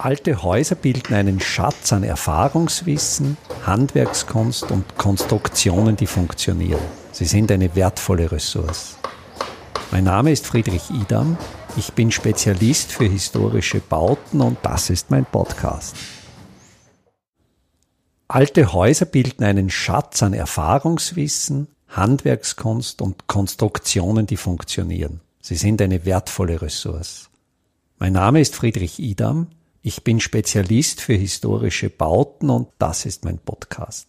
Alte Häuser bilden einen Schatz an Erfahrungswissen, Handwerkskunst und Konstruktionen, die funktionieren. Sie sind eine wertvolle Ressource. Mein Name ist Friedrich Idam. Ich bin Spezialist für historische Bauten und das ist mein Podcast. Alte Häuser bilden einen Schatz an Erfahrungswissen, Handwerkskunst und Konstruktionen, die funktionieren. Sie sind eine wertvolle Ressource. Mein Name ist Friedrich Idam. Ich bin Spezialist für historische Bauten und das ist mein Podcast.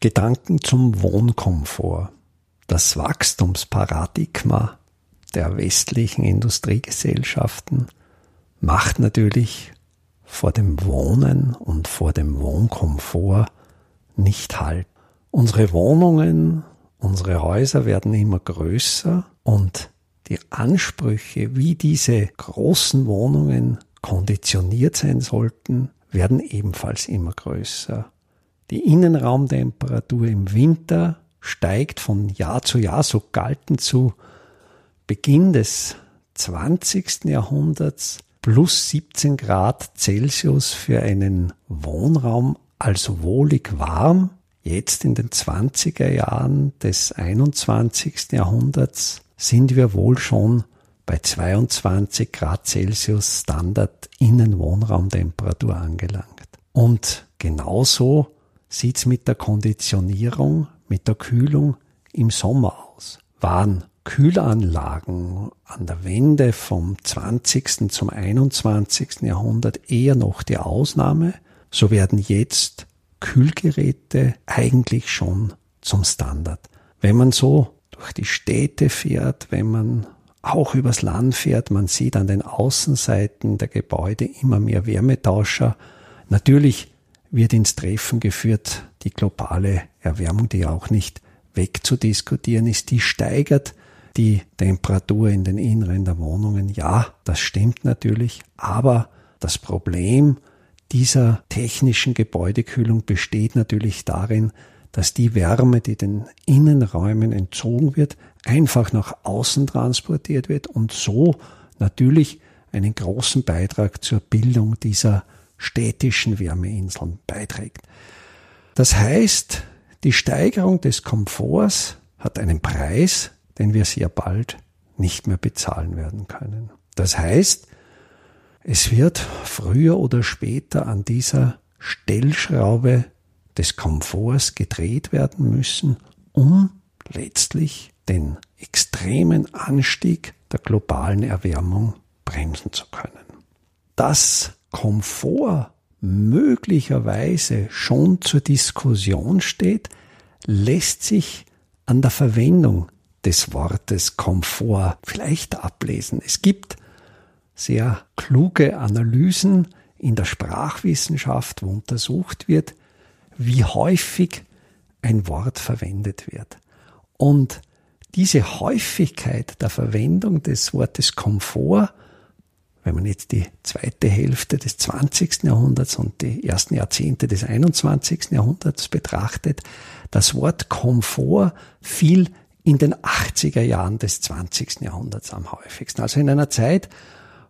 Gedanken zum Wohnkomfort. Das Wachstumsparadigma der westlichen Industriegesellschaften macht natürlich vor dem Wohnen und vor dem Wohnkomfort nicht halt. Unsere Wohnungen, unsere Häuser werden immer größer und die Ansprüche, wie diese großen Wohnungen konditioniert sein sollten, werden ebenfalls immer größer. Die Innenraumtemperatur im Winter steigt von Jahr zu Jahr, so galten zu Beginn des 20. Jahrhunderts plus 17 Grad Celsius für einen Wohnraum also wohlig warm. Jetzt in den 20er Jahren des 21. Jahrhunderts sind wir wohl schon bei 22 Grad Celsius Standard Innenwohnraumtemperatur angelangt. Und genauso sieht's mit der Konditionierung, mit der Kühlung im Sommer aus. Waren Kühlanlagen an der Wende vom 20. zum 21. Jahrhundert eher noch die Ausnahme, so werden jetzt Kühlgeräte eigentlich schon zum Standard. Wenn man so durch die Städte fährt, wenn man auch übers Land fährt. Man sieht an den Außenseiten der Gebäude immer mehr Wärmetauscher. Natürlich wird ins Treffen geführt, die globale Erwärmung, die auch nicht wegzudiskutieren ist, die steigert die Temperatur in den Inneren der Wohnungen. Ja, das stimmt natürlich, aber das Problem dieser technischen Gebäudekühlung besteht natürlich darin, dass die Wärme, die den Innenräumen entzogen wird, einfach nach außen transportiert wird und so natürlich einen großen Beitrag zur Bildung dieser städtischen Wärmeinseln beiträgt. Das heißt, die Steigerung des Komforts hat einen Preis, den wir sehr bald nicht mehr bezahlen werden können. Das heißt, es wird früher oder später an dieser Stellschraube des Komforts gedreht werden müssen, um letztlich den extremen Anstieg der globalen Erwärmung bremsen zu können. Dass Komfort möglicherweise schon zur Diskussion steht, lässt sich an der Verwendung des Wortes Komfort vielleicht ablesen. Es gibt sehr kluge Analysen in der Sprachwissenschaft, wo untersucht wird, wie häufig ein Wort verwendet wird. Und diese Häufigkeit der Verwendung des Wortes Komfort, wenn man jetzt die zweite Hälfte des 20. Jahrhunderts und die ersten Jahrzehnte des 21. Jahrhunderts betrachtet, das Wort Komfort fiel in den 80er Jahren des 20. Jahrhunderts am häufigsten. Also in einer Zeit,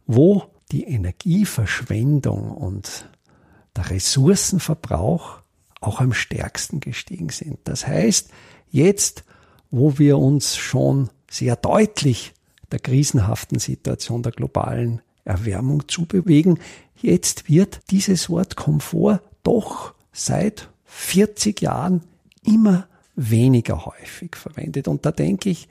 wo die Energieverschwendung und der Ressourcenverbrauch auch am stärksten gestiegen sind. Das heißt, jetzt, wo wir uns schon sehr deutlich der krisenhaften Situation der globalen Erwärmung zubewegen, jetzt wird dieses Wort Komfort doch seit 40 Jahren immer weniger häufig verwendet. Und da denke ich,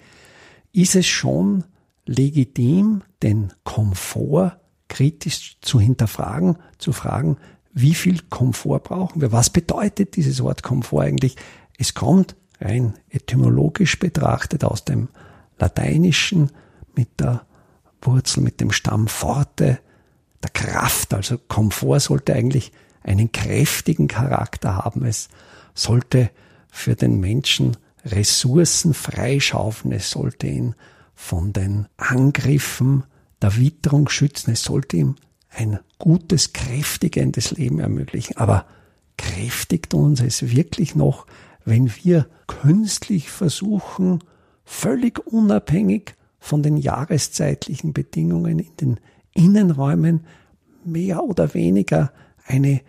ist es schon legitim, den Komfort kritisch zu hinterfragen, zu fragen, wie viel Komfort brauchen wir? Was bedeutet dieses Wort Komfort eigentlich? Es kommt rein etymologisch betrachtet aus dem Lateinischen mit der Wurzel, mit dem Stamm forte, der Kraft. Also Komfort sollte eigentlich einen kräftigen Charakter haben. Es sollte für den Menschen Ressourcen freischaufeln. Es sollte ihn von den Angriffen der Witterung schützen. Es sollte ihm ein gutes, kräftigendes Leben ermöglichen. Aber kräftigt uns es wirklich noch, wenn wir künstlich versuchen, völlig unabhängig von den jahreszeitlichen Bedingungen in den Innenräumen mehr oder weniger eine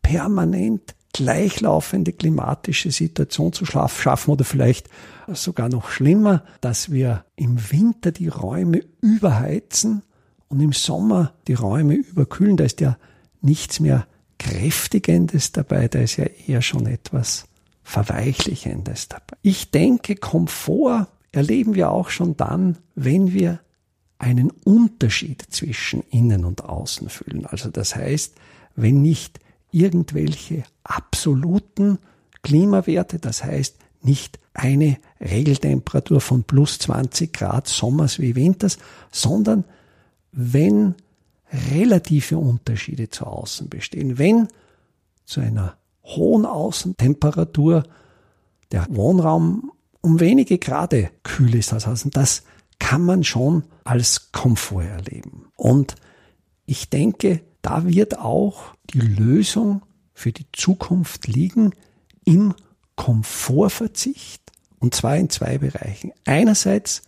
permanent gleichlaufende klimatische Situation zu schaffen oder vielleicht sogar noch schlimmer, dass wir im Winter die Räume überheizen und im Sommer die Räume überkühlen. Da ist ja nichts mehr Kräftigendes dabei, da ist ja eher schon etwas Verweichlichendes dabei. Ich denke, Komfort erleben wir auch schon dann, wenn wir einen Unterschied zwischen innen und außen fühlen. Also das heißt, wenn nicht irgendwelche absoluten Klimawerte, das heißt nicht eine Regeltemperatur von plus 20 Grad Sommers wie Winters, sondern wenn relative Unterschiede zu außen bestehen, wenn zu einer hohen Außentemperatur der Wohnraum um wenige Grade kühl ist als außen, das kann man schon als Komfort erleben. Und ich denke, da wird auch die Lösung für die Zukunft liegen im Komfortverzicht und zwar in zwei Bereichen. Einerseits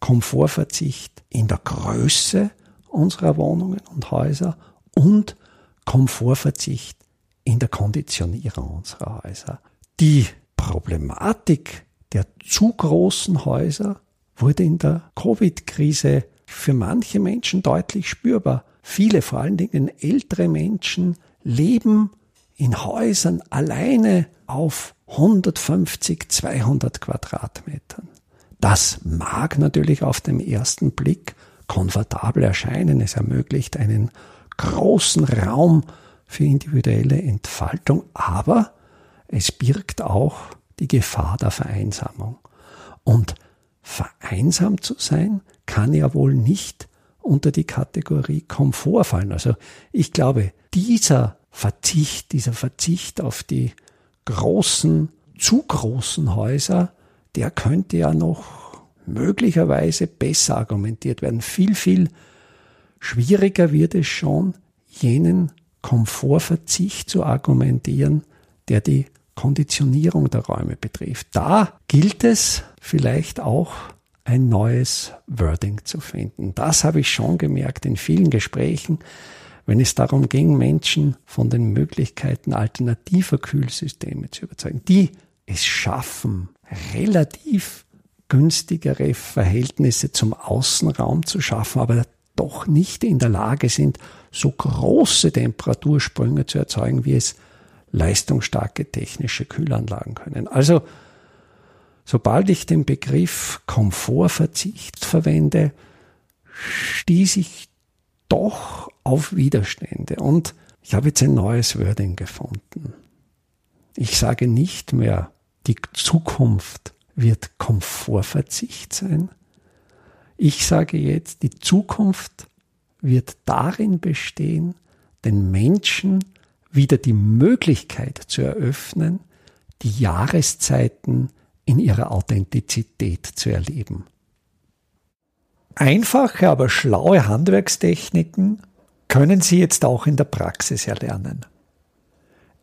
Komfortverzicht in der Größe unserer Wohnungen und Häuser und Komfortverzicht in der Konditionierung unserer Häuser. Die Problematik der zu großen Häuser wurde in der Covid-Krise für manche Menschen deutlich spürbar. Viele, vor allen Dingen ältere Menschen, leben in Häusern alleine auf 150, 200 Quadratmetern. Das mag natürlich auf den ersten Blick komfortabel erscheinen. Es ermöglicht einen großen Raum für individuelle Entfaltung, aber es birgt auch die Gefahr der Vereinsamung. Und vereinsamt zu sein kann ja wohl nicht unter die Kategorie Komfort fallen. Also ich glaube, dieser Verzicht, dieser Verzicht auf die großen, zu großen Häuser, der könnte ja noch möglicherweise besser argumentiert werden. Viel, viel schwieriger wird es schon, jenen Komfortverzicht zu argumentieren, der die Konditionierung der Räume betrifft. Da gilt es vielleicht auch ein neues Wording zu finden. Das habe ich schon gemerkt in vielen Gesprächen, wenn es darum ging, Menschen von den Möglichkeiten alternativer Kühlsysteme zu überzeugen, die es schaffen, relativ günstigere Verhältnisse zum Außenraum zu schaffen, aber doch nicht in der Lage sind, so große Temperatursprünge zu erzeugen, wie es leistungsstarke technische Kühlanlagen können. Also, sobald ich den Begriff Komfortverzicht verwende, stieß ich doch auf Widerstände. Und ich habe jetzt ein neues Wording gefunden. Ich sage nicht mehr, die Zukunft wird Komfortverzicht sein. Ich sage jetzt, die Zukunft wird darin bestehen, den Menschen wieder die Möglichkeit zu eröffnen, die Jahreszeiten in ihrer Authentizität zu erleben. Einfache, aber schlaue Handwerkstechniken können Sie jetzt auch in der Praxis erlernen.